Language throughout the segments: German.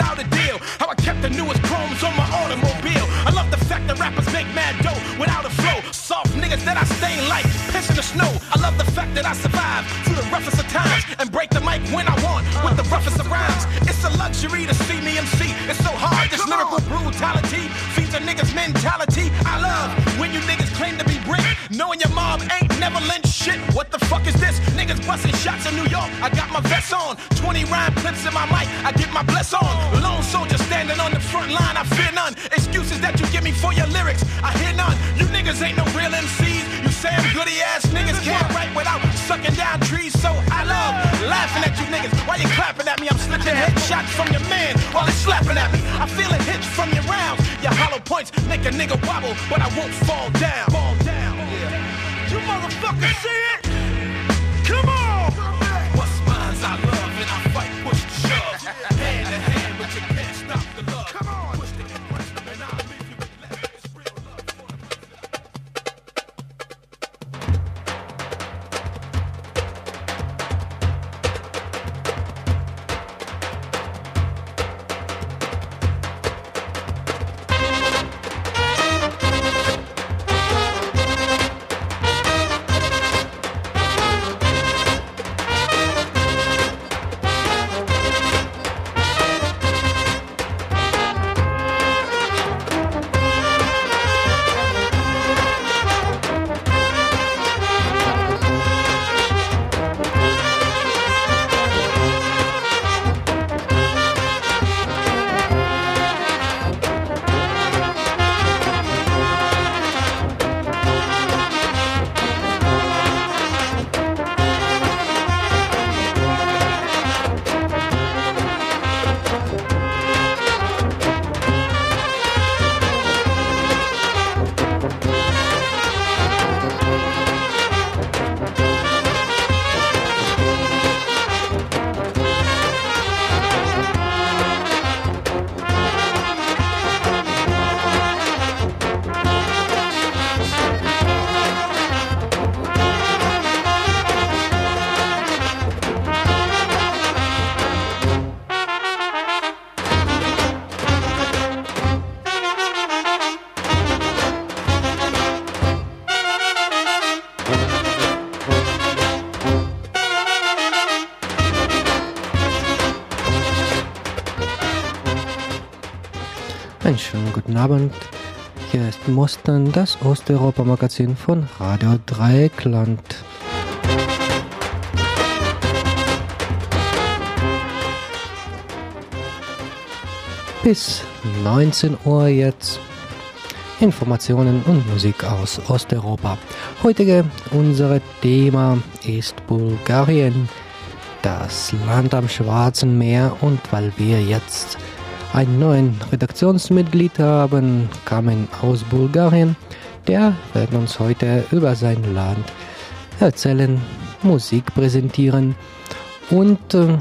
without a deal. How I kept the newest chromes on my automobile. I love the fact that rappers make mad dough without a flow. Soft niggas that I stain like piss in the snow. I love the fact that I survive through the roughest of times and break the mic when I want with the roughest of rhymes. It's a luxury to see me MC. It's so hard. This lyrical brutality feeds a nigga's mentality. Shit. What the fuck is this? Niggas busting shots in New York. I got my vest on, 20 rhyme clips in my mic. I get my bless on. Lone soldier standing on the front line. I fear none. Excuses that you give me for your lyrics. I hear none. You niggas ain't no real MCs. You Sam Goody ass niggas can't write without sucking down trees. So I love laughing at you niggas. Why you clapping at me? I'm slipping headshots from your man while it's slapping at me. I feel a hits from your rounds. Your hollow points make a nigga wobble, but I won't fall down. Fall down. You motherfuckers see it? Come on! What's I love and I fight. Abend. Hier ist Mustern, das Osteuropa-Magazin von Radio Dreieckland. Bis 19 Uhr jetzt Informationen und Musik aus Osteuropa. Heutige unser Thema ist Bulgarien, das Land am Schwarzen Meer und weil wir jetzt einen neuen Redaktionsmitglied haben, kamen aus Bulgarien. Der wird uns heute über sein Land erzählen, Musik präsentieren und äh,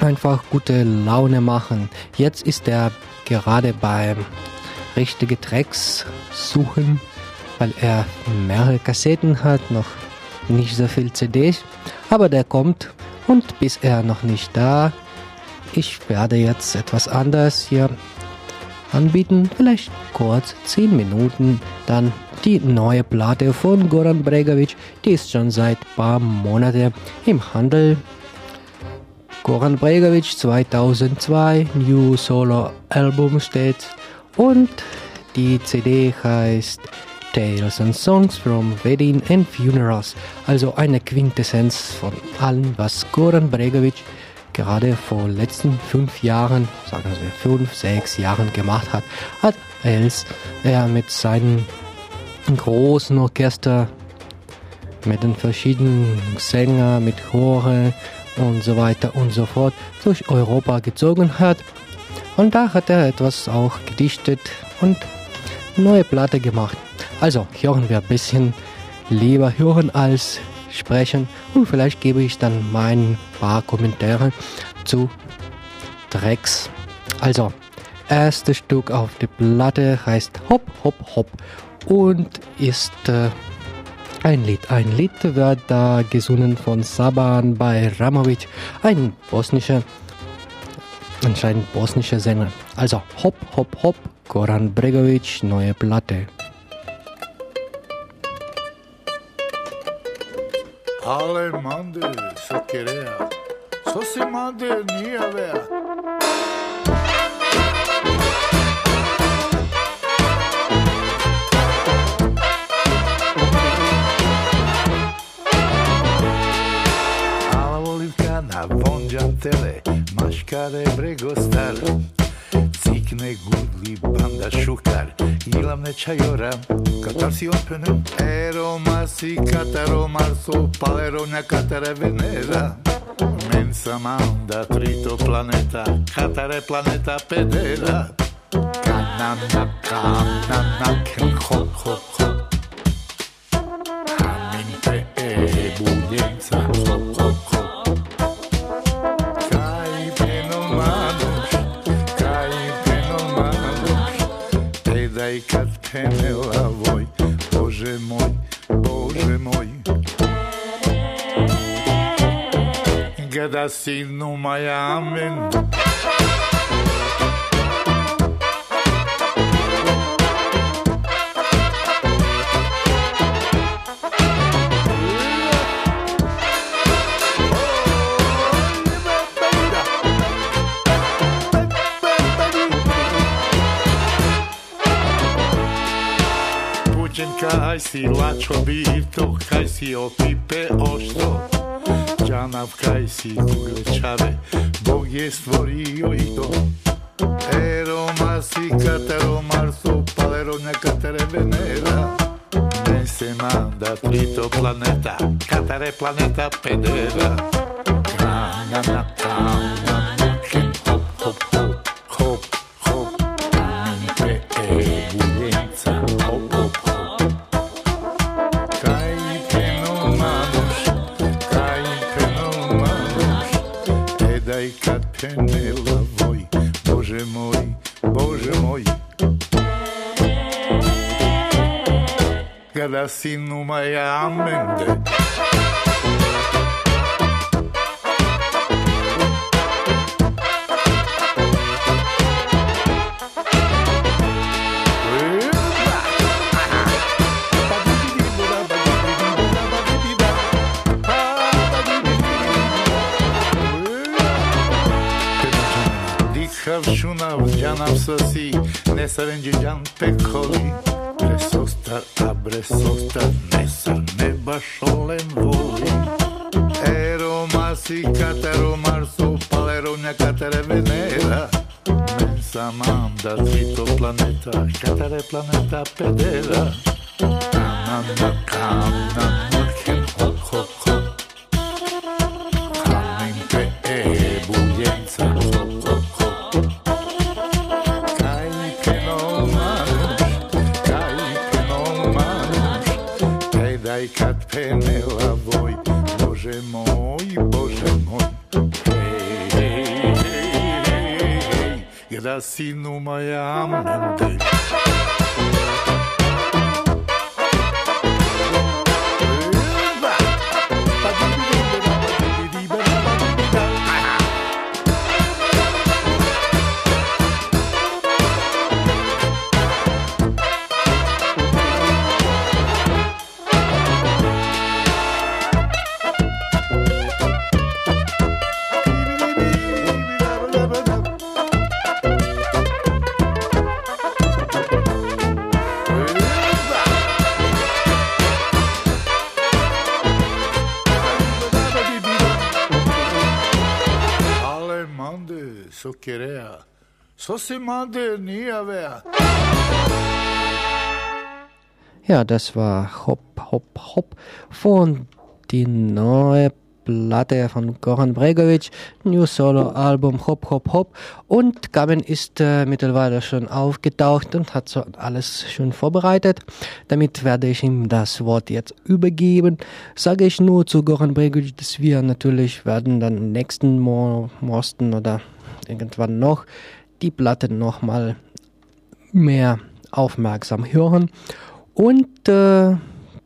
einfach gute Laune machen. Jetzt ist er gerade beim richtige Tracks suchen, weil er mehrere Kassetten hat, noch nicht so viel CDs, aber der kommt und bis er noch nicht da ich werde jetzt etwas anders hier anbieten, vielleicht kurz 10 Minuten, dann die neue Platte von Goran Bregovic, die ist schon seit paar Monate im Handel. Goran Bregovic 2002, New Solo Album steht. Und die CD heißt Tales and Songs from Wedding and Funerals, also eine Quintessenz von allem, was Goran Bregovic gerade vor letzten fünf Jahren, sagen wir fünf, sechs Jahren gemacht hat, hat als er mit seinem großen Orchester, mit den verschiedenen Sängern, mit Chore und so weiter und so fort durch Europa gezogen hat. Und da hat er etwas auch gedichtet und neue Platte gemacht. Also hören wir ein bisschen lieber hören als sprechen und vielleicht gebe ich dann mein paar Kommentare zu Tracks. Also, erstes Stück auf der Platte heißt Hop Hop Hop und ist äh, ein Lied. Ein Lied wird da gesungen von Saban Bajramovic, ein bosnischer anscheinend bosnischer Sänger. Also hopp, hopp, hopp, Goran Bregovic, neue Platte. ალე მანდე სოკერეა სოსი მანდე ნიავეა na vonđantele, maškare bregostar, cikne gudli banda šukar, ilam ne čajora, katar si opene, eroma. si cataro marzo palerona catare venera. Mensa manda trito planeta catare planeta pedera. Kanana kanana ken ho ho ho. Haminte e bulienza ho ho ho. Kai peno mano kai peno mano. Te dai kat penela voi Боже мой, Bože moj. Gada sinu maja kaj si lačo bito, kaj si opipe ošto, Džanav kaj si kuglečave, Bog je stvorio i to. Ero masi katero marso, palero nekatere venera, ne se manda trito planeta, katare planeta pedera. Kanana, kanana, ken hop, hop, hop, hop, kręcone lawoj Boże mój, Boże mój kada sinu mają amende nam sosi, ne sarem Đinđan pekoli. Brez ostar, a brez ostar, ne sa neba šolem voli. Ero masi, katero marso, palerovnja, katere venera. Men sam am da cvito planeta, katare planeta pedera. Na, na, na, na, na, na. sinuma ja ammugi. So se mande nie vea. Ja, das war Hopp, Hopp, Hopp von die neue Platte von Goran Bregovic, New Solo Album Hop Hop Hop und Gaben ist äh, mittlerweile schon aufgetaucht und hat so alles schon vorbereitet. Damit werde ich ihm das Wort jetzt übergeben. Sage ich nur zu Goran Bregovic, dass wir natürlich werden dann nächsten Mo Mosten oder irgendwann noch die Platte nochmal mehr aufmerksam hören und äh,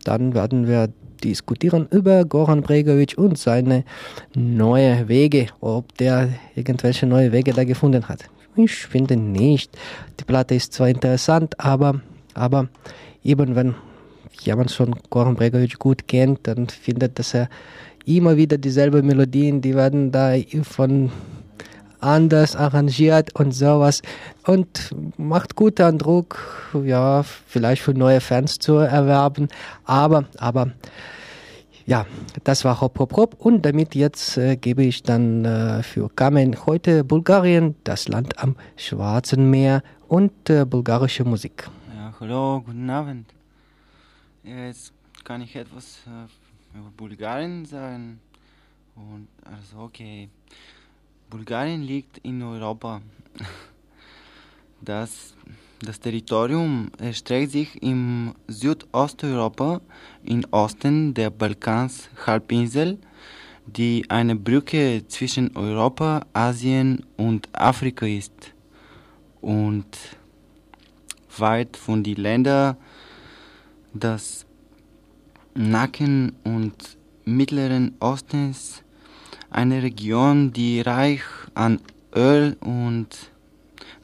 dann werden wir diskutieren über Goran Bregovic und seine neue Wege, ob der irgendwelche neue Wege da gefunden hat. Ich finde nicht. Die Platte ist zwar interessant, aber, aber eben wenn jemand schon Goran Bregovic gut kennt, dann findet, dass er immer wieder dieselbe Melodien, die werden da von anders arrangiert und sowas und macht guten Eindruck, ja, vielleicht für neue Fans zu erwerben, aber, aber, ja, das war Hop Hop Hop und damit jetzt äh, gebe ich dann äh, für Kamen heute Bulgarien, das Land am Schwarzen Meer und äh, bulgarische Musik. Ja, hallo, guten Abend. Jetzt kann ich etwas äh, über Bulgarien sagen. Und also okay. Bulgarien liegt in Europa. Das, das Territorium erstreckt sich im Südosteuropa, im Osten der Balkans-Halbinsel, die eine Brücke zwischen Europa, Asien und Afrika ist. Und weit von den Ländern des Nacken und Mittleren Ostens eine Region, die reich an Öl und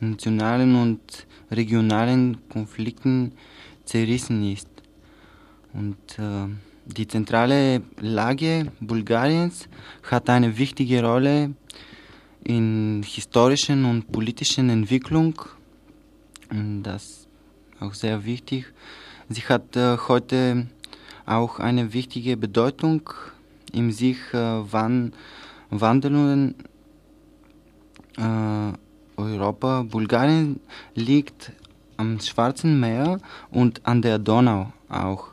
nationalen und regionalen Konflikten zerrissen ist. Und äh, die zentrale Lage Bulgariens hat eine wichtige Rolle in historischen und politischen Entwicklung. Und das auch sehr wichtig. Sie hat äh, heute auch eine wichtige Bedeutung im sich äh, wandelnden äh, Europa. Bulgarien liegt am Schwarzen Meer und an der Donau auch.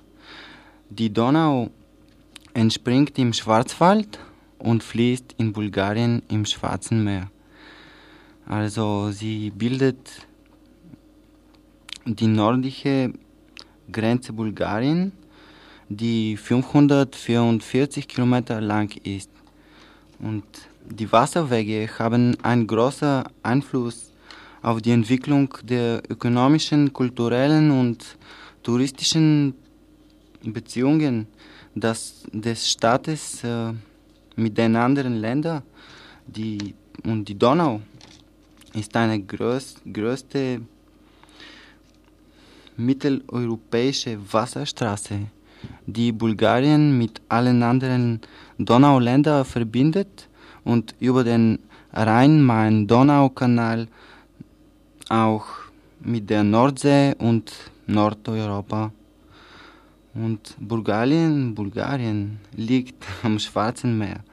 Die Donau entspringt im Schwarzwald und fließt in Bulgarien im Schwarzen Meer. Also sie bildet die nördliche Grenze Bulgarien die 544 Kilometer lang ist. Und die Wasserwege haben einen großen Einfluss auf die Entwicklung der ökonomischen, kulturellen und touristischen Beziehungen des, des Staates äh, mit den anderen Ländern. Die, und die Donau ist eine groß, größte mitteleuropäische Wasserstraße die Bulgarien mit allen anderen Donauländern verbindet und über den Rhein-Main-Donau-Kanal auch mit der Nordsee und Nordeuropa. Und Bulgarien, Bulgarien liegt am Schwarzen Meer.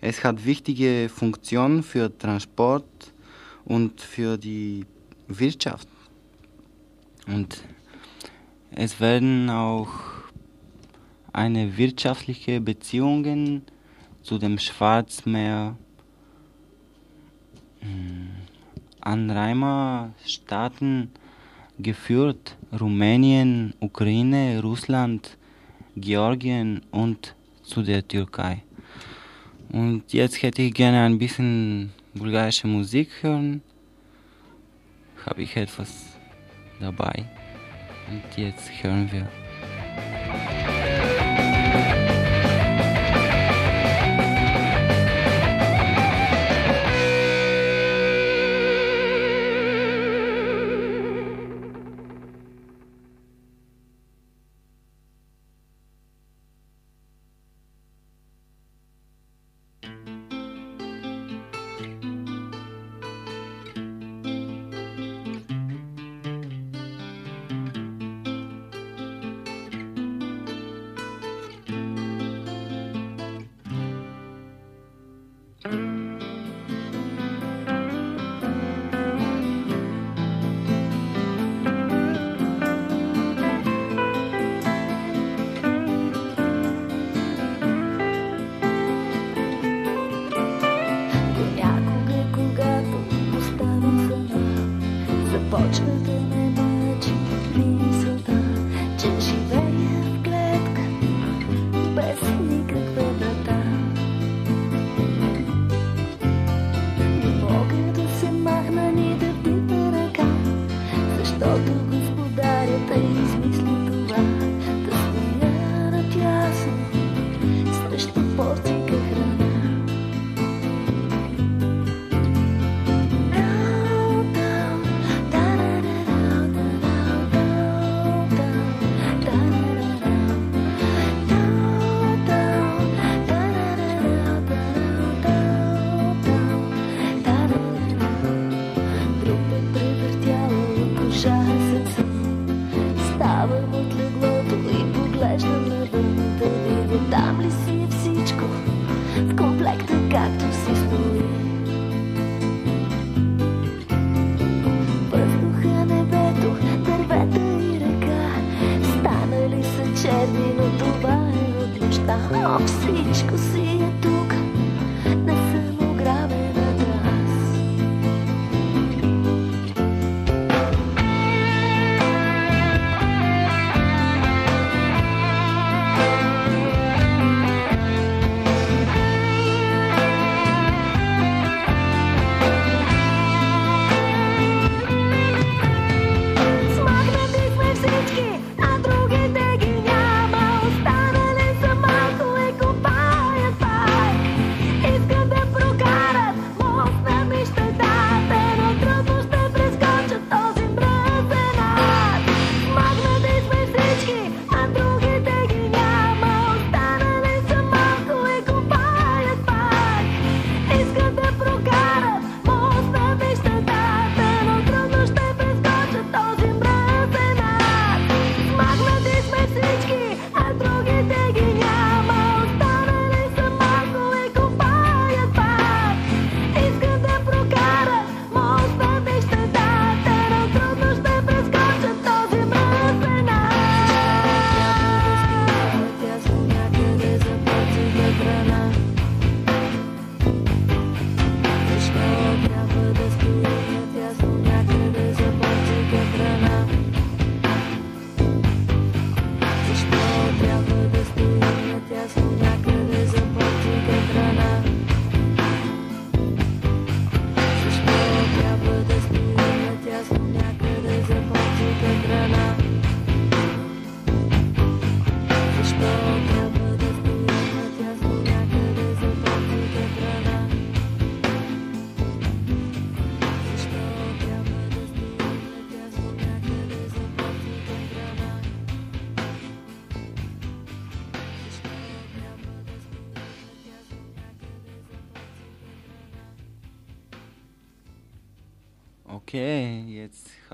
Es hat wichtige Funktionen für Transport und für die Wirtschaft. Und es werden auch eine wirtschaftliche Beziehungen zu dem Schwarzmeer hm, Anrainerstaaten geführt, Rumänien, Ukraine, Russland, Georgien und zu der Türkei. Und jetzt hätte ich gerne ein bisschen bulgarische Musik hören. Habe ich etwas dabei. Und jetzt hören wir.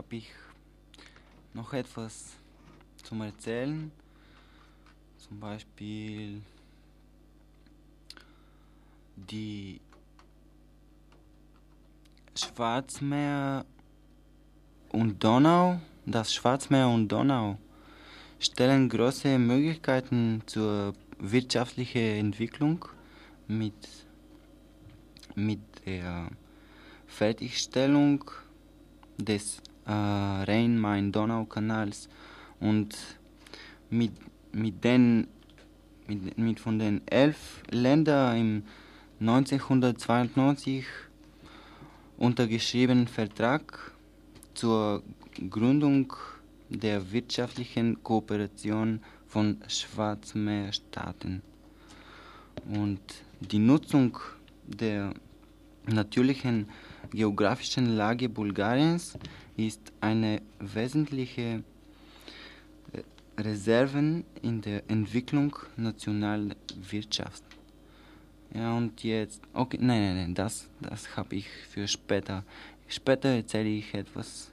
Habe ich noch etwas zum Erzählen. Zum Beispiel die Schwarzmeer und Donau. Das Schwarzmeer und Donau stellen große Möglichkeiten zur wirtschaftlichen Entwicklung mit, mit der Fertigstellung des äh, Rhein-Main-Donau-Kanals und mit, mit, den, mit, mit von den elf Ländern im 1992 untergeschriebenen Vertrag zur Gründung der wirtschaftlichen Kooperation von Schwarzmeerstaaten. Und die Nutzung der natürlichen geografischen Lage Bulgariens ist eine wesentliche äh, Reserven in der Entwicklung nationaler Wirtschaft. Ja, und jetzt, okay, nein, nein, nein, das, das habe ich für später. Später erzähle ich etwas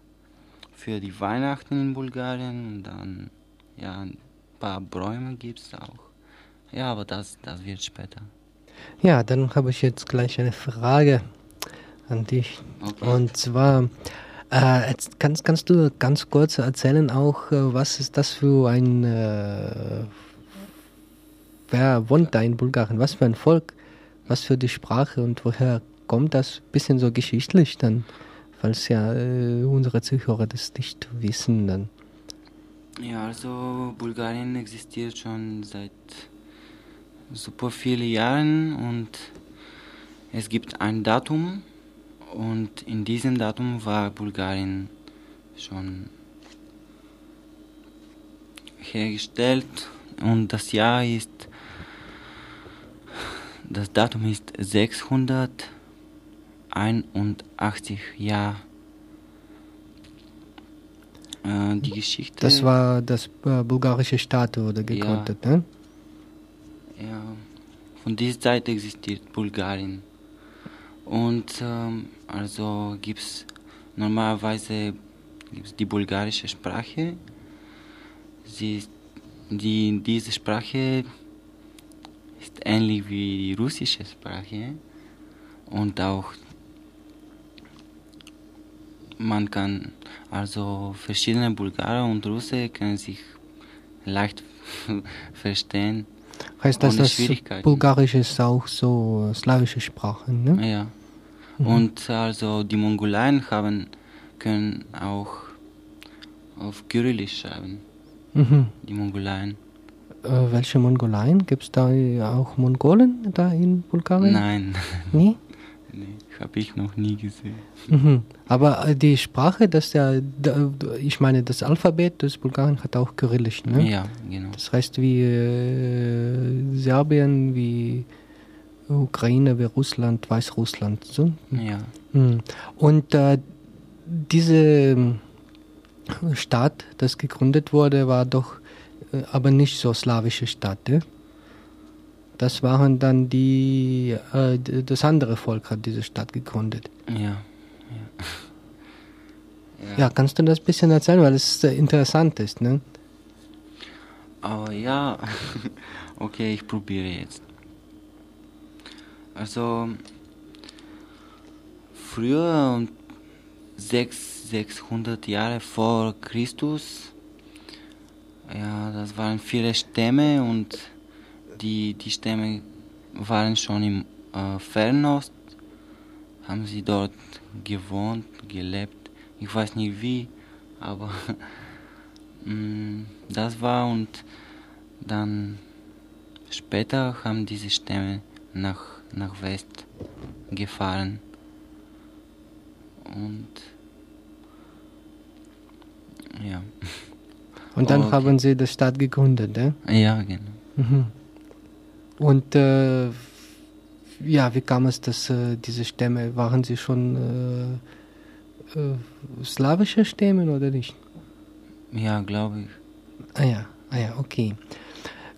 für die Weihnachten in Bulgarien und dann, ja, ein paar Bäume gibt es auch. Ja, aber das, das wird später. Ja, dann habe ich jetzt gleich eine Frage an dich. Okay. Und zwar, äh, jetzt kannst, kannst du ganz kurz erzählen auch, äh, was ist das für ein, äh, wer wohnt da in Bulgarien, was für ein Volk, was für die Sprache und woher kommt das? Bisschen so geschichtlich dann, falls ja äh, unsere Zuhörer das nicht wissen dann. Ja, also Bulgarien existiert schon seit super vielen Jahren und es gibt ein Datum und in diesem Datum war Bulgarien schon hergestellt und das Jahr ist das Datum ist 681 Jahre. Äh, die Geschichte. Das war das äh, bulgarische Staat wurde gegründet, ne? Ja, von dieser Zeit existiert Bulgarien. Und ähm, also gibt es normalerweise gibt's die bulgarische Sprache. Sie die, diese Sprache ist ähnlich wie die russische Sprache. Und auch man kann, also verschiedene Bulgaren und Russen können sich leicht verstehen. Heißt das, dass. Bulgarisch ist auch so slawische Sprache, ne? Ja. Und also die Mongoleien haben, können auch auf Kyrillisch schreiben. Mhm. Die Mongoleien. Äh, welche Mongoleien? Gibt es da auch Mongolen da in Bulgarien? Nein, Nie? nee, habe ich noch nie gesehen. Mhm. Aber äh, die Sprache, das ja, ich meine, das Alphabet des Bulgarien hat auch Kyrillisch, ne? Ja, genau. Das heißt, wie äh, Serbien, wie Ukraine, wie Russland, Weißrussland. So. Ja. Hm. Und äh, diese ähm, Stadt, das gegründet wurde, war doch äh, aber nicht so slawische Stadt. Ne? Das waren dann die, äh, das andere Volk hat diese Stadt gegründet. Ja. Ja, kannst du das ein bisschen erzählen, weil es äh, interessant ist, ne? Aber ja, okay, ich probiere jetzt. Also, früher, um sechs, 600 Jahre vor Christus, ja, das waren viele Stämme und die, die Stämme waren schon im äh, Fernost, haben sie dort gewohnt, gelebt. Ich weiß nicht wie, aber Mm, Das war und dann später haben diese Stämme nach, nach West gefahren. Und ja. Und dann Okay. haben sie die Stadt gegründet, ne? Ja, genau. Mhm. Und äh, ja, wie kam es, dass äh, diese Stämme, waren sie schon äh, äh, slawische Stämme oder nicht? Ja, glaube ich. Ah ja, ah ja, okay.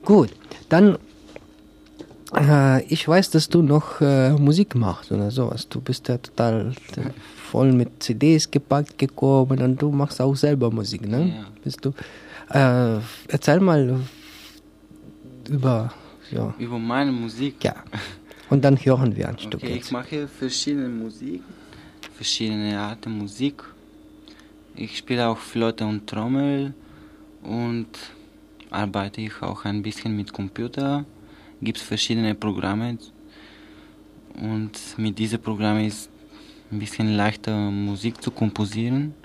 Gut, dann, äh, ich weiß, dass du noch äh, Musik machst oder sowas. Du bist ja total voll mit CDs gepackt gekommen und du machst auch selber Musik, ne? Ja. Bist du? Äh, erzähl mal über, ja, Über meine Musik. ja. Und dann hören wir ein Stück Okay, ich jetzt. mache verschiedene Musik, verschiedene Arten Musik. Ich spiele auch Flöte und Trommel und arbeite ich auch ein bisschen mit Computer. Gibt es verschiedene Programme und mit diesen Programmen ist ein bisschen leichter Musik zu komposieren.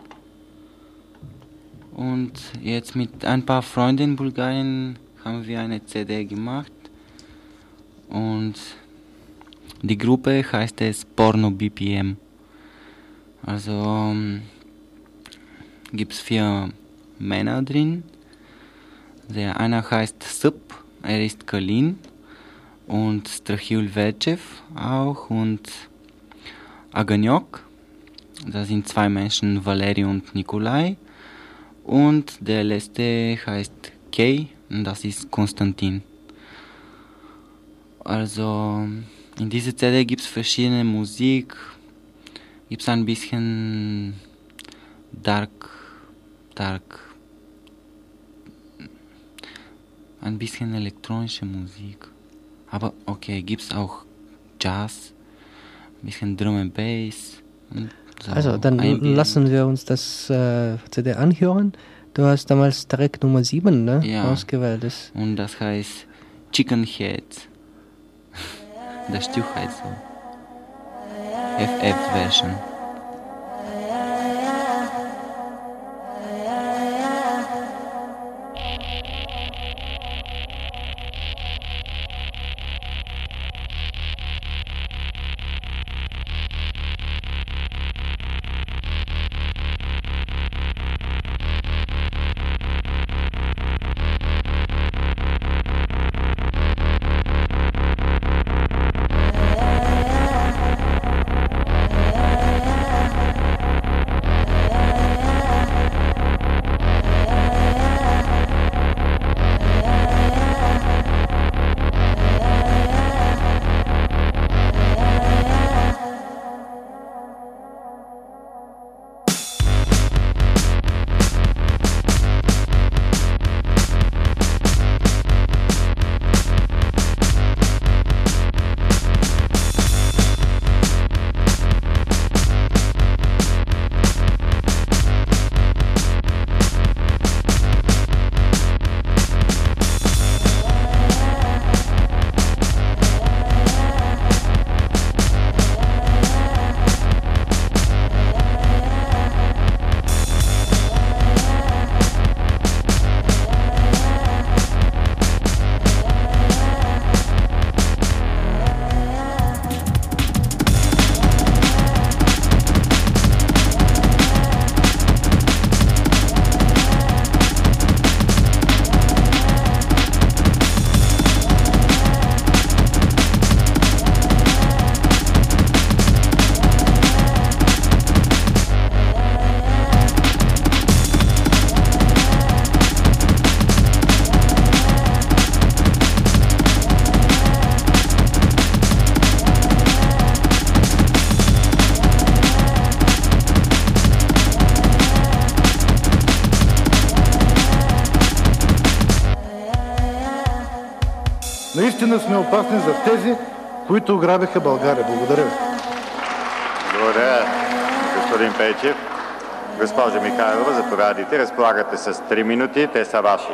Und jetzt mit ein paar Freunden in Bulgarien haben wir eine CD gemacht und die Gruppe heißt es Porno BPM. Also ähm, gibt es vier Männer drin. Der eine heißt Sup, er ist Kalin und Strahil Vercev auch und Aganyok. Das sind zwei Menschen, Valeri und Nikolai. Und der letzte heißt Kay und das ist Konstantin. Also in dieser CD gibt es verschiedene Musik, gibt es ein bisschen Dark, Dark, ein bisschen elektronische Musik. Aber okay, gibt es auch Jazz, ein bisschen Drum and Bass. und so Also, dann Ambient. lassen wir uns das äh, CD anhören. Du hast damals Track Nummer 7 ne, Ja. ausgewählt. Das, Und das heißt Chicken Head. Das Stück heißt so. FF-Version. Наистина сме опасни за тези, които ограбиха България. Благодаря ви. Благодаря, господин Пейчев. Госпожа Михайлова, заповядайте. Разполагате с 3 минути. Те са ваши.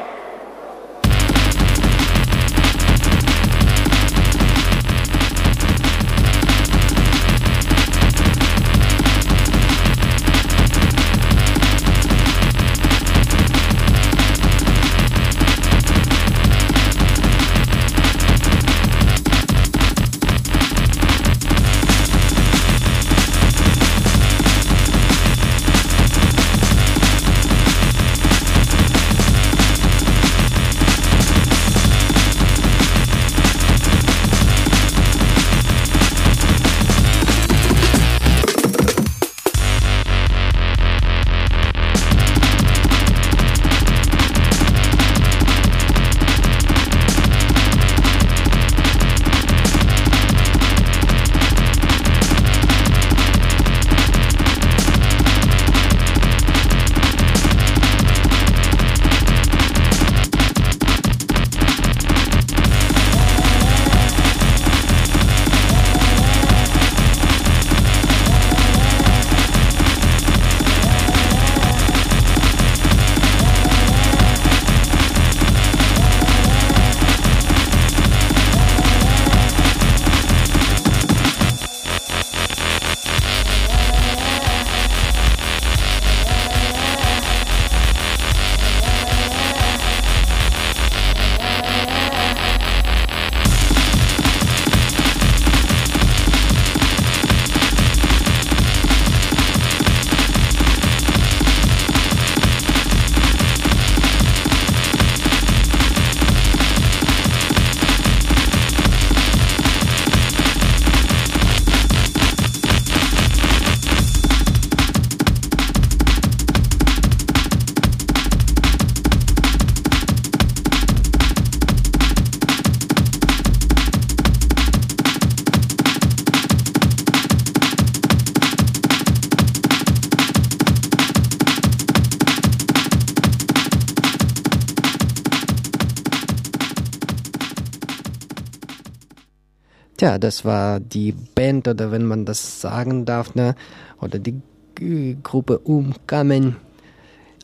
Das war die Band, oder wenn man das sagen darf, ne? oder die G Gruppe Umkamen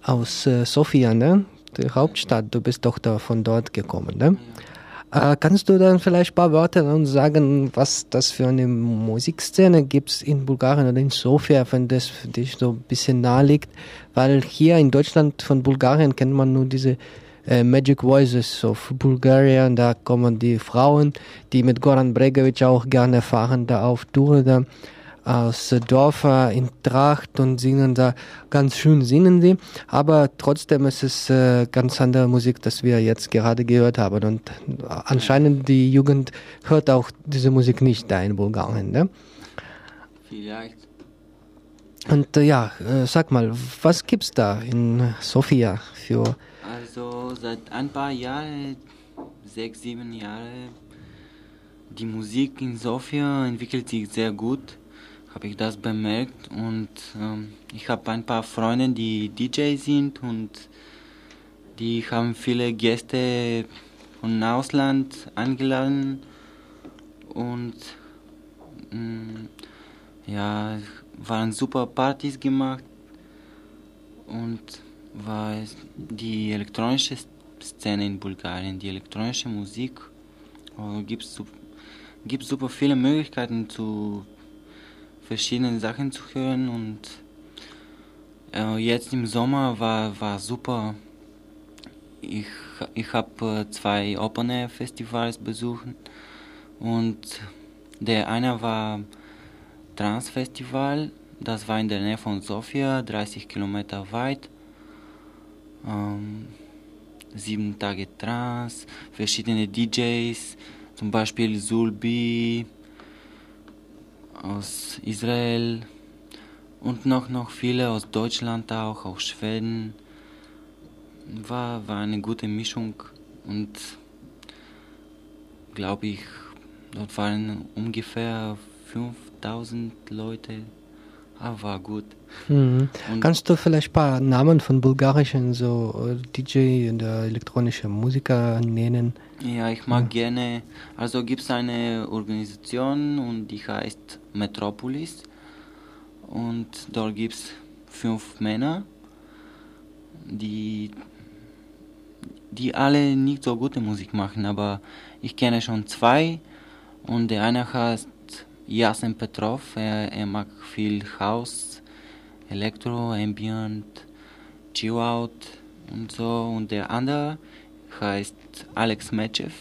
aus äh, Sofia, ne? die Hauptstadt. Du bist doch da von dort gekommen. Ne? Äh, kannst du dann vielleicht ein paar Worte uns sagen, was das für eine Musikszene gibt in Bulgarien oder in Sofia, wenn das für dich so ein bisschen nahe liegt? Weil hier in Deutschland von Bulgarien kennt man nur diese äh, Magic Voices of Bulgarien, da kommen die Frauen, die mit Goran Bregovic auch gerne fahren, da auf Tour da aus Dörfer in Tracht und singen da ganz schön singen sie, aber trotzdem ist es äh, ganz andere Musik, das wir jetzt gerade gehört haben und anscheinend die Jugend hört auch diese Musik nicht da in Bulgarien, ne? Vielleicht. Und äh, ja, äh, sag mal, was gibt's da in Sofia für Also seit ein paar Jahren, sechs, sieben Jahre, die Musik in Sofia entwickelt sich sehr gut, habe ich das bemerkt. Und ähm, ich habe ein paar Freunde, die DJ sind und die haben viele Gäste von Ausland eingeladen. Und mh, ja, waren super Partys gemacht. Und es die elektronische Szene in Bulgarien, die elektronische Musik. Oh, gibt es super viele Möglichkeiten zu verschiedenen Sachen zu hören und äh, jetzt im Sommer war, war super. Ich, ich habe äh, zwei Open Air Festivals besucht und der eine war Trans Festival, das war in der Nähe von Sofia, 30 Kilometer weit ähm, sieben Tage Trance, verschiedene DJs, zum Beispiel Zulbi aus Israel und noch, noch viele aus Deutschland auch, aus Schweden. War, war eine gute Mischung und glaube ich, dort waren ungefähr 5000 Leute. Ah, war gut. Mhm. Kannst du vielleicht ein paar Namen von bulgarischen so äh, DJ und äh, elektronische Musiker nennen? Ja, ich mag gerne, also gibt es eine Organisation und die heißt Metropolis und dort gibt es fünf Männer, die, die alle nicht so gute Musik machen, aber ich kenne schon zwei und der eine heißt Jasen Petrov, er, er mag viel House, Elektro, Ambient, Chill Out und so und der andere heißt Alex Metchev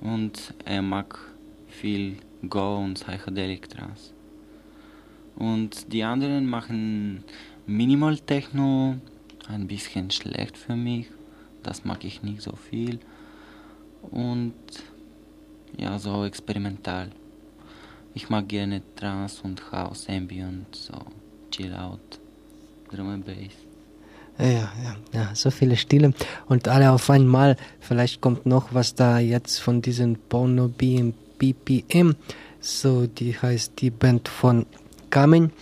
und er mag viel Go und Psychedelic Trance. Und die anderen machen Minimal Techno, ein bisschen schlecht für mich, das mag ich nicht so viel. Und ja, so experimental. Ich mag gerne Trance und House, Ambient, so Chill Out, Drum and Bass. Ja, ja, ja, so viele Stile und alle auf einmal. Vielleicht kommt noch was da jetzt von diesen BM, BPM. So, die heißt die Band von Carmen.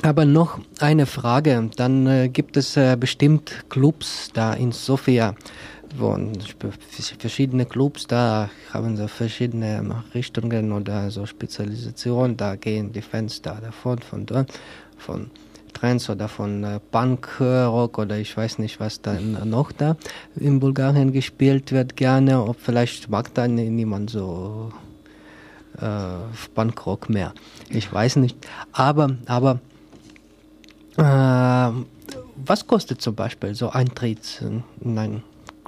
Aber noch eine Frage. Dann äh, gibt es äh, bestimmt Clubs da in Sofia. Wo sp- verschiedene Clubs, da haben sie verschiedene Richtungen oder so Spezialisationen. Da gehen die Fans da davon, von dort, von Trends oder von äh, Punk, Rock oder ich weiß nicht, was da n- noch da in Bulgarien gespielt wird gerne. Ob vielleicht mag da ni- niemand so äh, Punkrock mehr. Ich weiß nicht. Aber, aber äh, was kostet zum Beispiel so Eintritt in- in einen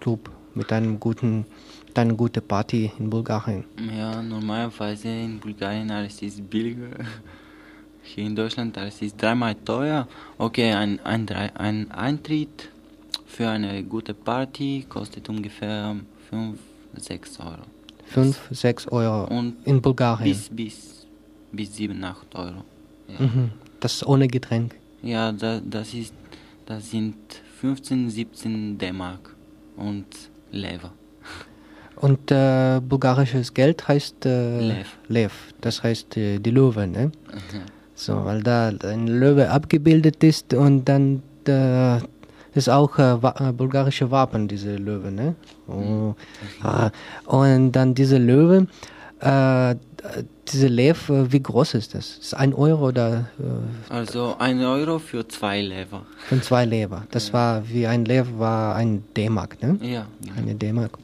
Club mit einem guten, mit einer guten Party in Bulgarien? Ja, normalerweise in Bulgarien alles ist billiger. Hier in Deutschland alles ist dreimal teuer. Okay, ein, ein, ein Eintritt für eine gute Party kostet ungefähr 5, 6 Euro. 5, 6 Euro Und in Bulgarien. bis, bis, bis 7, 8 Euro. Ja, Mhm. Das ohne Getränk. ja da, das, ist, das sind 15, 17 D-Mark und Lever. Und äh, bulgarisches Geld heißt äh, Lev. Lev. Das heißt äh, die Löwe, ne? So, weil da ein Löwe abgebildet ist und dann äh, ist auch äh, äh, bulgarische Wappen, diese Löwe, ne? Oh. Ah, und dann diese Löwe, äh, diese Lev, äh, wie groß ist das? Ist ein Euro oder äh, Also 1 Euro für zwei Lever. von zwei Lever? Das war wie ein Lev war ein D-Mark, ne? Ja, genau. Eine D-Mark.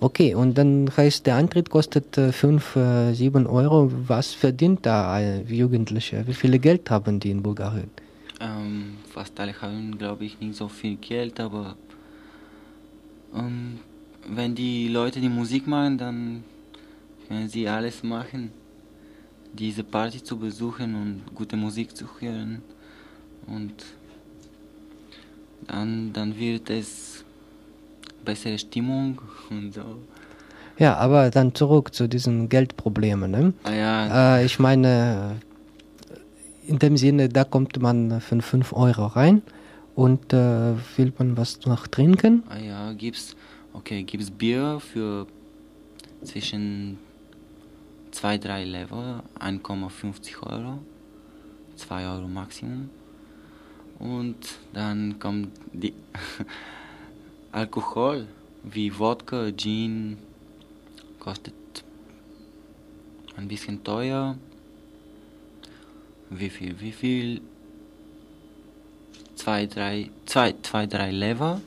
Okay, und dann heißt der Eintritt kostet 5, äh, 7 Euro. Was verdient da ein Jugendliche? Wie viel Geld haben die in Bulgarien? Ähm, fast alle haben, glaube ich, nicht so viel Geld, aber ähm, wenn die Leute die Musik machen, dann können sie alles machen, diese Party zu besuchen und gute Musik zu hören. Und dann, dann wird es bessere Stimmung und so. Ja, aber dann zurück zu diesen Geldproblemen. Ne? Ah ja, Äh, ich meine, in dem Sinne, da kommt man für 5 Euro rein und äh, will man was noch trinken. ah ja, gibt's, okay, gibt's Bier für zwischen 2, 3 Level, 1,50 Euro, 2 Euro Maximum. Und dann kommt die Alkohol, wie Wodka, Gin, kostet ein bisschen teuer. Wie viel? Wie viel? 2, 3, 2, 2, 3 Lever,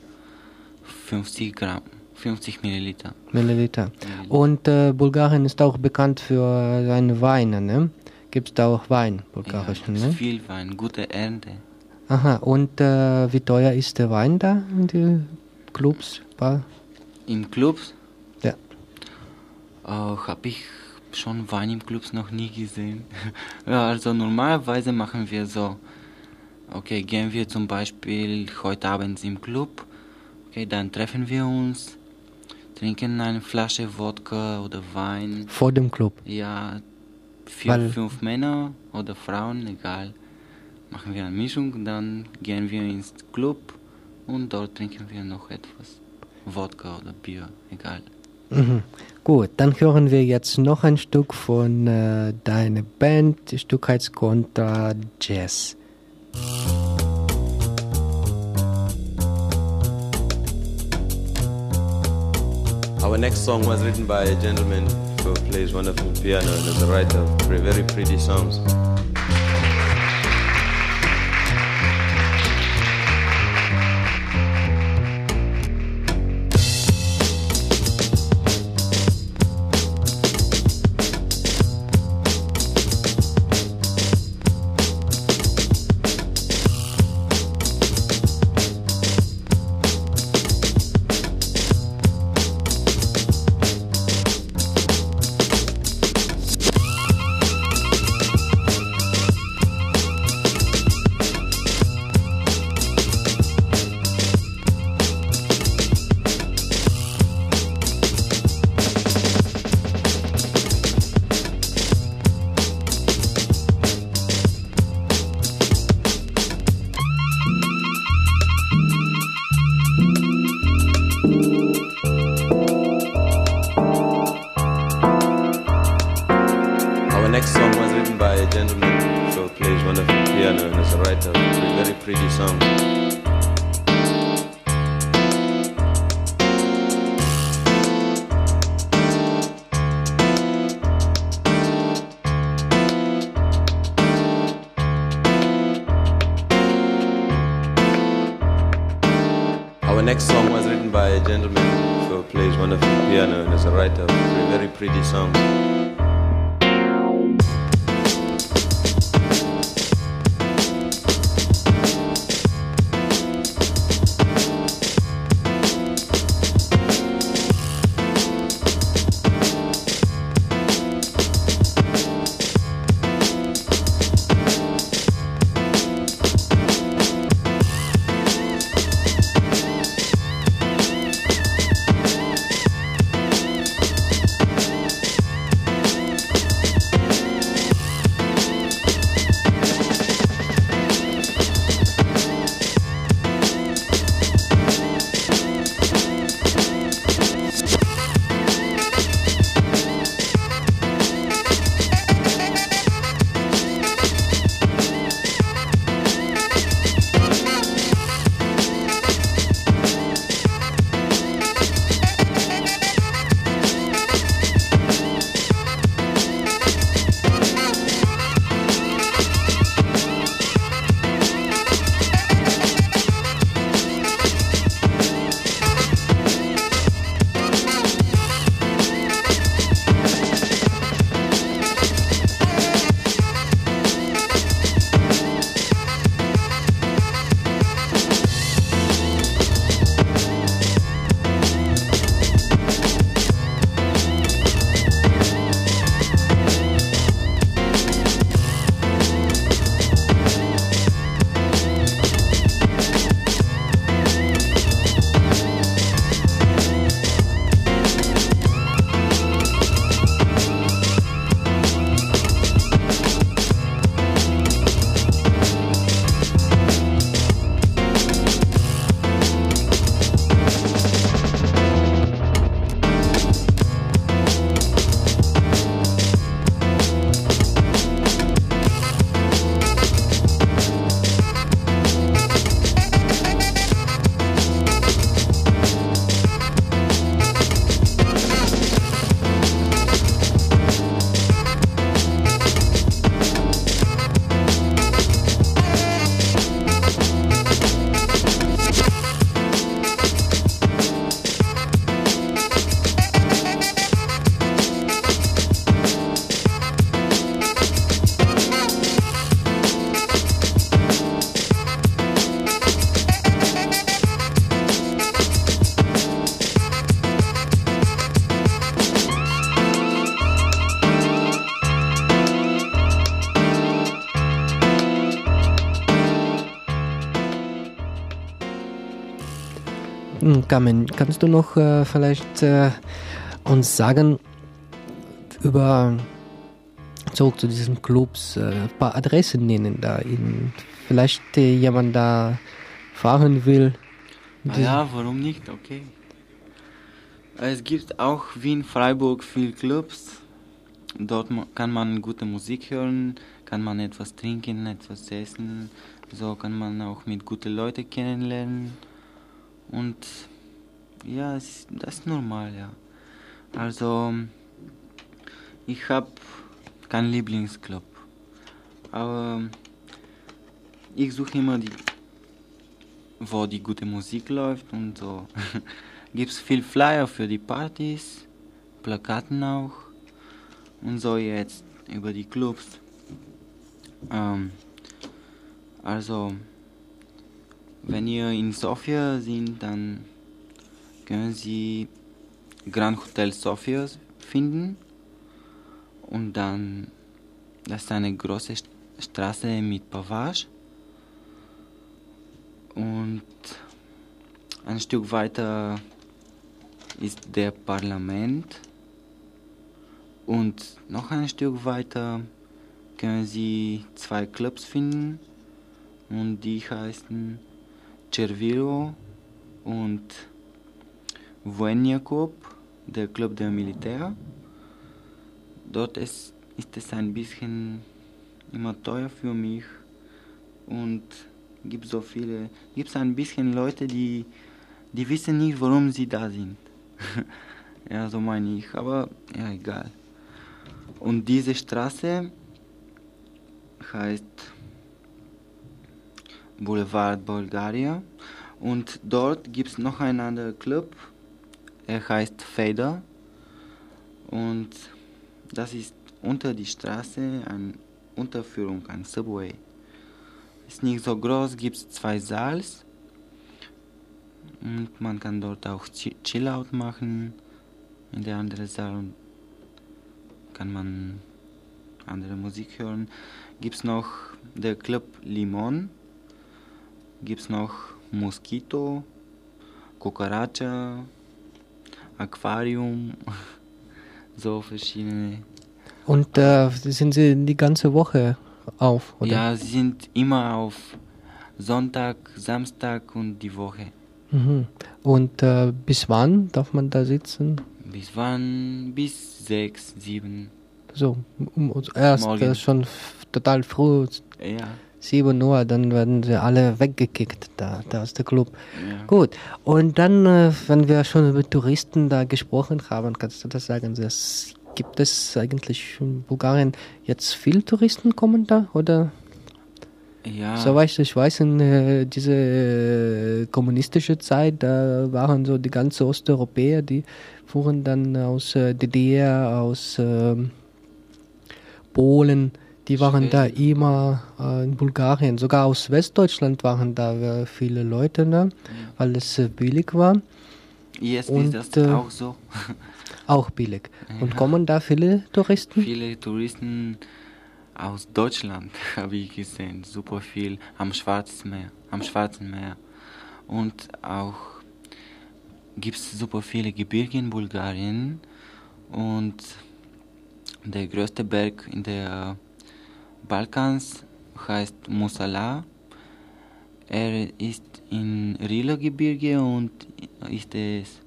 50 Gramm, 50 Milliliter. Milliliter. Und äh, Bulgarien ist auch bekannt für seine Weine. Ne? Gibt es da auch Wein, Ja, bulgarischen? gibt's ne? viel Wein, gute Ernte. Aha, und äh, wie teuer ist der Wein da in den Clubs? Bar? Im Clubs Ja. äh, habe ich schon Wein im Clubs noch nie gesehen. ja, also normalerweise machen wir so. Okay, gehen wir zum Beispiel heute Abend im Club. Okay, dann treffen wir uns, trinken eine Flasche Wodka oder Wein. Vor dem Club. Ja, vier, Weil- fünf Männer oder Frauen, egal. Machen wir eine Mischung dann gehen wir ins Club und dort trinken wir noch etwas. Wodka oder Bier, egal. Mhm. Gut, dann hören wir jetzt noch ein Stück von äh, deiner Band. Stück heißt Contra Jazz. Our next song was written by a gentleman who plays wonderful piano and is a writer of very pretty songs. Piano as a writer a very pretty song. Carmen, kannst du noch äh, vielleicht äh, uns sagen über zurück zu diesen Clubs äh, ein paar Adressen nennen da in vielleicht äh, jemand da fahren will? Ah ja, warum nicht? Okay. Es gibt auch wie in Freiburg viele Clubs. Dort kann man gute Musik hören, kann man etwas trinken, etwas essen. So kann man auch mit guten Leuten kennenlernen. Und ja, es, das ist normal, ja. Also, ich habe keinen Lieblingsclub. Aber ich suche immer die, wo die gute Musik läuft und so. Gibt's viel Flyer für die Partys, Plakaten auch und so jetzt über die Clubs. Ähm, also, wenn ihr in Sofia sind, dann können Sie Grand Hotel Sofia finden und dann das ist eine große St- Straße mit Pavage und ein Stück weiter ist der Parlament und noch ein Stück weiter können Sie zwei Clubs finden und die heißen Cerviro und Voenjakop, der Club der Militär. Dort ist, ist es ein bisschen immer teuer für mich und gibt so viele, gibt es ein bisschen Leute, die, die wissen nicht, warum sie da sind. ja, so meine ich, aber ja, egal. Und diese Straße heißt Boulevard Bulgaria und dort gibt es noch einen anderen Club, er heißt Fader und das ist unter die Straße eine Unterführung, ein Subway. Ist nicht so groß, gibt es zwei Saals und man kann dort auch Chi- Chillout machen. In der anderen Saal kann man andere Musik hören. Gibt es noch der Club Limon, gibt es noch Mosquito, Cucaracha, Aquarium, so verschiedene. Und äh, sind Sie die ganze Woche auf, oder? Ja, sie sind immer auf Sonntag, Samstag und die Woche. Mhm. Und äh, bis wann darf man da sitzen? Bis wann? Bis sechs, sieben. So, um, erst äh, schon total früh, Ja, 7 Uhr, dann werden sie alle weggekickt, da, da ist der Club. ja. Gut, und dann, äh, wenn wir schon mit Touristen da gesprochen haben, kannst du das sagen, das, gibt es eigentlich in Bulgarien jetzt viele Touristen kommen da, oder? Ja, Soweit ich weiß, in äh, diese äh, kommunistische Zeit, da waren so die ganzen Osteuropäer, die fuhren dann aus äh, DDR, aus ähm, Polen, die waren da immer äh, in Bulgarien. Sogar aus Westdeutschland waren da äh, viele Leute, ne? weil es äh, billig war, jetzt und, ist das äh, auch so. auch billig. Und Ja. kommen da viele Touristen? Viele Touristen aus Deutschland habe ich gesehen, super viel am Schwarzen Meer, am Schwarzen Meer. Und auch gibt es super viele Gebirge in Bulgarien und der größte Berg in der Balkans heißt Musala. Er ist in Rila-Gebirge und ist es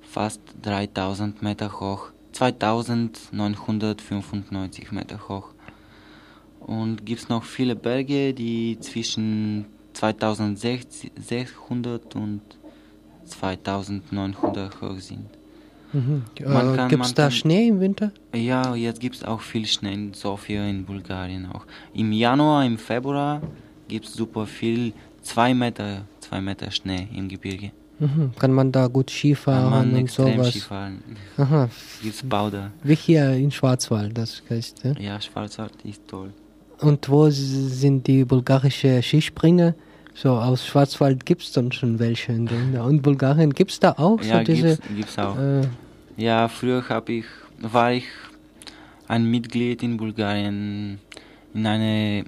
fast 3000 Meter hoch, 2995 Meter hoch. Und gibt es noch viele Berge, die zwischen 2600 und 2900 hoch sind. Mhm. Äh, kann- Gibt es da kann- Schnee im Winter? Ja, jetzt gibt es auch viel Schnee in Sofia, in Bulgarien auch. Im Januar, im Februar gibt es super viel, zwei Meter, zwei Meter Schnee im Gebirge. Mhm. Kann man da gut Kann Skifahren man und sowas? Skifahren. Aha, Gibt es Bauder. wie hier in Schwarzwald, das heißt. Ja? Ja, Schwarzwald ist toll. Und wo sind die bulgarischen Skispringer? So aus Schwarzwald gibt es dann schon welche. In den, und Bulgarien gibt es da auch Ja, so diese. gibt's, gibt's auch. Äh, Ja, früher hab ich, war ich ein Mitglied in Bulgarien in einer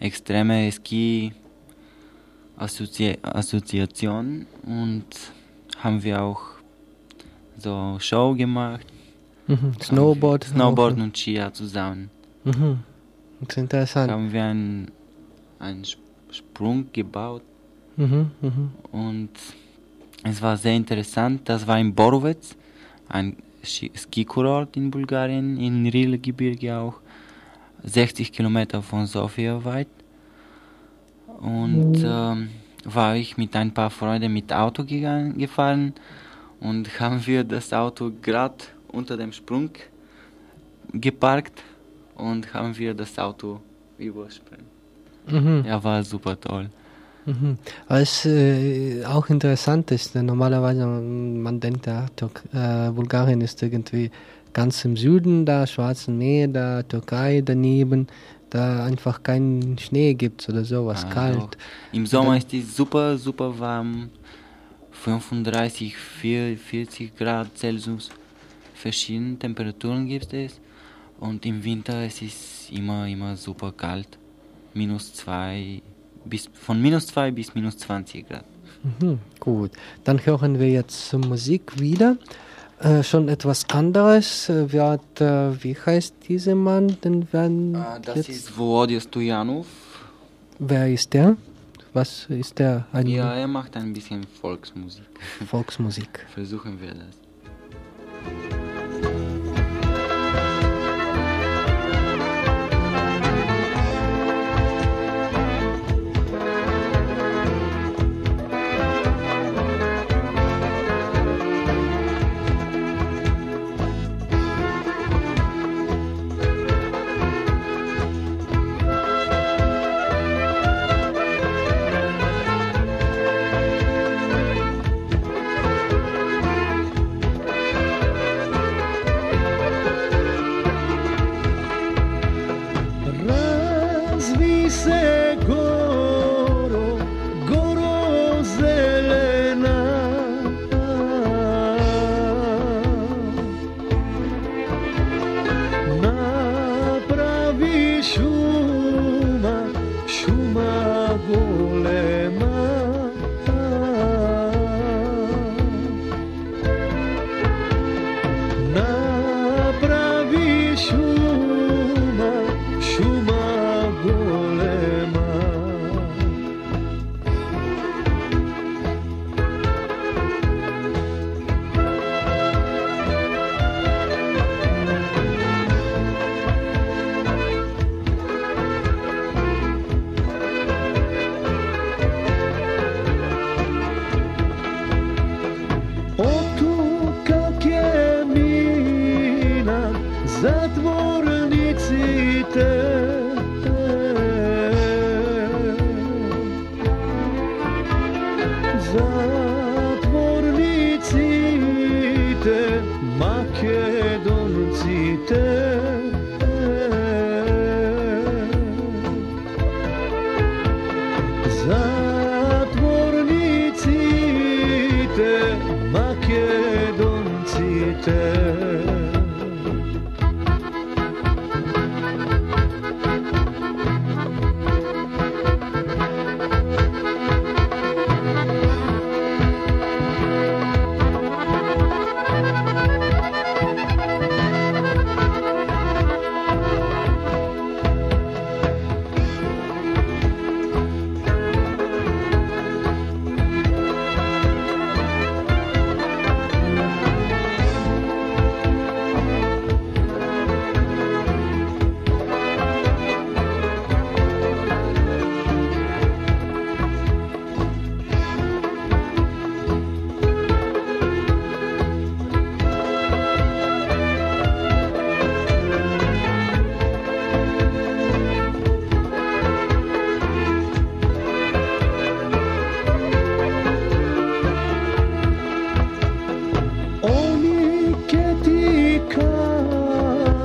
extreme Ski-Assoziation und haben wir auch so Show gemacht. mhm. Snowboard. Snowboard auch. und Skier zusammen. Mhm. Das ist interessant. Haben wir einen, einen Sp- Sprung gebaut Mhm. Mhm. und es war sehr interessant. Das war in Borovec, ein Ski- Skikurort in Bulgarien, in Rilgebirge auch, 60 Kilometer von Sofia weit. Und ähm, war ich mit ein paar Freunden mit Auto gegangen, gefahren und haben wir das Auto gerade unter dem Sprung geparkt und haben wir das Auto überspringen. Mhm. Ja, war super toll. Mhm. Was äh, auch interessant ist, denn normalerweise mm, man denkt, ja, äh, Bulgarien ist irgendwie ganz im Süden, da Schwarze Meer, da Türkei daneben, da einfach keinen Schnee gibt oder sowas, Ah, kalt. doch. Im Sommer ist es super, super warm. 35, 4, 40 Grad Celsius. Verschiedene Temperaturen gibt es. Und im Winter es ist immer, immer super kalt. Minus 2, bis, von minus 2 bis minus 20 Grad. Mhm, gut, dann hören wir jetzt zur Musik wieder. Äh, schon etwas anderes. Äh, Wird, äh, wie heißt dieser Mann? Den werden Ah, das jetzt, ist Volodya Stojanov. wer ist der? Was ist der? Ein Ja, er macht ein bisschen Volksmusik. Volksmusik. Versuchen wir das.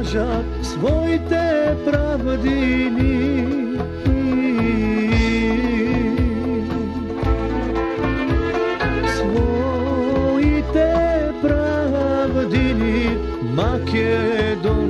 държат своите прадини. Своите прадини македонските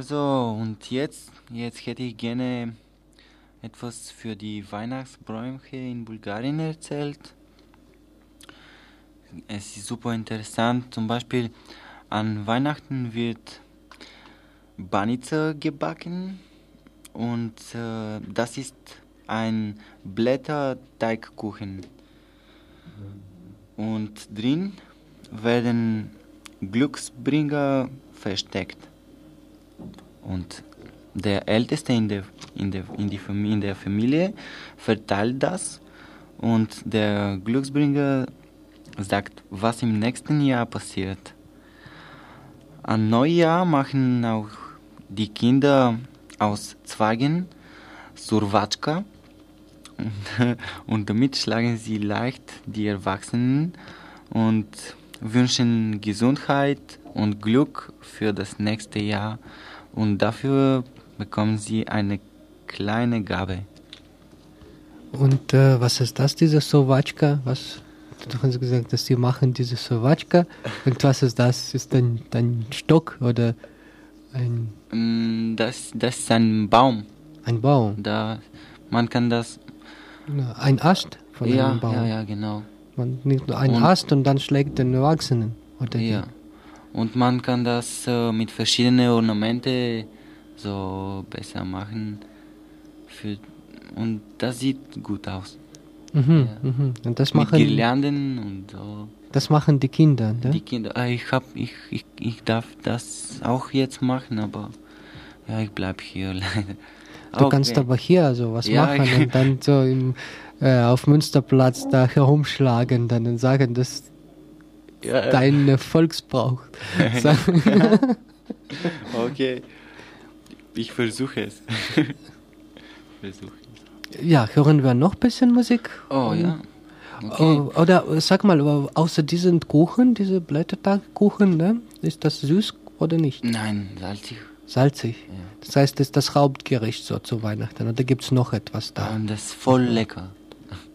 Also, und jetzt, jetzt hätte ich gerne etwas für die Weihnachtsbäume in Bulgarien erzählt. Es ist super interessant. Zum Beispiel an Weihnachten wird Banica gebacken und äh, das ist ein Blätterteigkuchen. Und drin werden Glücksbringer versteckt. Und der Älteste in der, in der, in die Familie, in der Familie verteilt das. Und der Glücksbringer sagt, was im nächsten Jahr passiert. An Neujahr machen auch die Kinder aus Zweigen Survatschka und, und damit schlagen sie leicht die Erwachsenen und wünschen Gesundheit und Glück für das nächste Jahr und dafür bekommen sie eine kleine Gabe. Und äh, was ist das, diese Sowatschka? Was? Du hast gesagt, dass sie machen diese Sowatschka. Und was ist das? Ist ein, ein Stock oder ein, Mm, Das, das ist ein Baum. ein Baum? Da, man kann das. Ein Ast von ja, einem Baum? ja, ja, genau. Man nimmt nur einen Und- Ast und dann schlägt den Erwachsenen. Oder wie? Ja. Und man kann das äh, mit verschiedenen Ornamente so besser machen. Für, und das sieht gut aus. Mhm, mhm. Und das mit machen, Girlanden und so. das machen die Kinder, ne? Die Kinder, äh, ich, hab, ich, ich, ich darf das auch jetzt machen, aber ja, ich bleib hier leider. Du kannst aber hier also was Ja, machen und dann so im, äh, auf Münsterplatz da herumschlagen dann und sagen, dass ja, dein Volksbrauch. Okay. Ich versuche es. versuche es. ja, hören wir noch ein bisschen Musik? Oh ja. Okay. Oh, oder sag mal, äh, außer diesen Kuchen, diese Blätterteigkuchen, ne? ist das süß oder nicht? Nein, salzig. Salzig. Das heißt, das ist das Hauptgericht so zu Weihnachten. Oder gibt es noch etwas da? Und das ist voll lecker.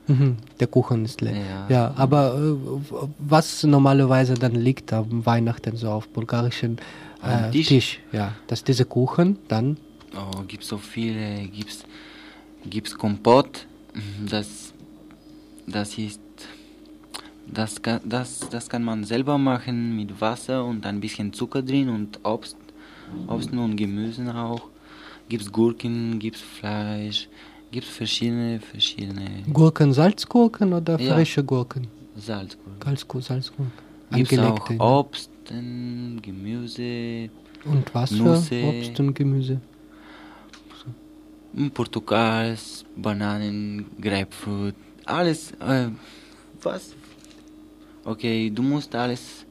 Mhm, der Kuchen ist leer. Ja. Ja, aber äh, was normalerweise dann liegt am Weihnachten so auf bulgarischen äh, Tisch? Tisch? Ja, dass diese Kuchen dann. Oh, gibt's so viele, gibt's, gibt's Kompott, das, das ist, das kann, das, das kann man selber machen mit Wasser und ein bisschen Zucker drin und Obst, Obst und Gemüse auch. Gibt's Gurken, gibt's Fleisch, gibt's verschiedene, verschiedene Gurken, Salzgurken oder Ja. frische Gurken? Salzgurken. Salzgurken, Salzgurken. Gibt's auch. Obst, Gemüse, Und was Nüsse. für Obst und Gemüse? Portugals, Bananen, Grapefruit, alles, äh, was? Okay, du musst alles,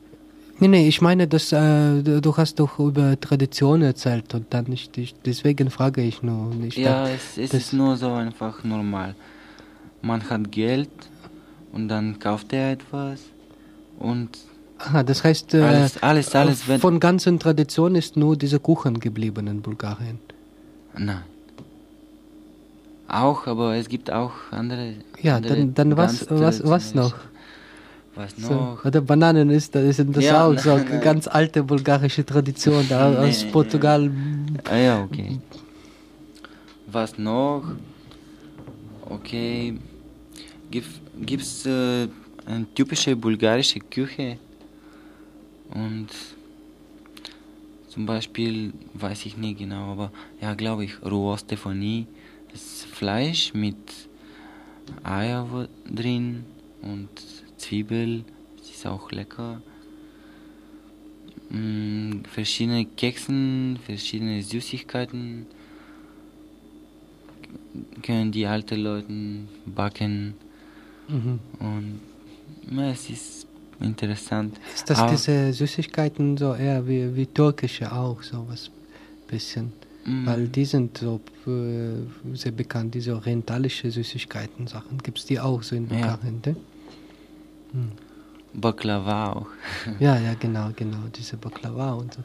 Nee, nee, ich meine, dass, äh, du hast doch über Tradition erzählt und dann nicht, ich, deswegen frage ich nur nicht. ja, es, es das- ist nur so einfach normal. Man hat Geld und dann kauft er etwas und Aha, das heißt, äh, Alles- alles- alles wird- von ganzen Tradition ist nur dieser Kuchen geblieben in Bulgarien. nein. Auch, aber es gibt auch andere. Ja, andere dann, dann was, was, was noch? Was So, noch? oder Bananen ist, das sind das Ja, auch so nein. ganz alte bulgarische Tradition da Nee, aus nee, Portugal. Ah ja, okay. Was noch? Okay. Gibt es äh, eine typische bulgarische Küche? Und zum Beispiel, weiß ich nicht genau, aber ja, glaube ich. Das ist Fleisch mit Eier drin und Zwiebel. Das ist auch lecker. Mm, verschiedene Keksen, verschiedene Süßigkeiten können die alten Leute backen Mhm. und ja, es ist interessant. Ist das Aber- diese Süßigkeiten so eher wie, wie türkische auch, so was bisschen? Mm, Weil die sind so äh, sehr bekannt, diese orientalische Süßigkeiten Sachen. Gibt es die auch so in Ja. Bulgarien, ne? Baklava auch. Ja, ja, genau, genau, diese Baklava und so.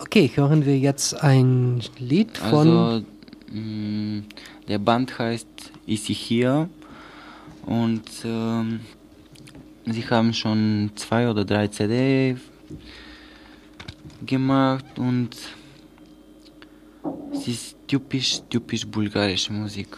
Okay, hören wir jetzt ein Lied von. Also der Band heißt Issachia und ähm, sie haben schon zwei oder drei CD gemacht und es ist typisch, typisch bulgarische Musik.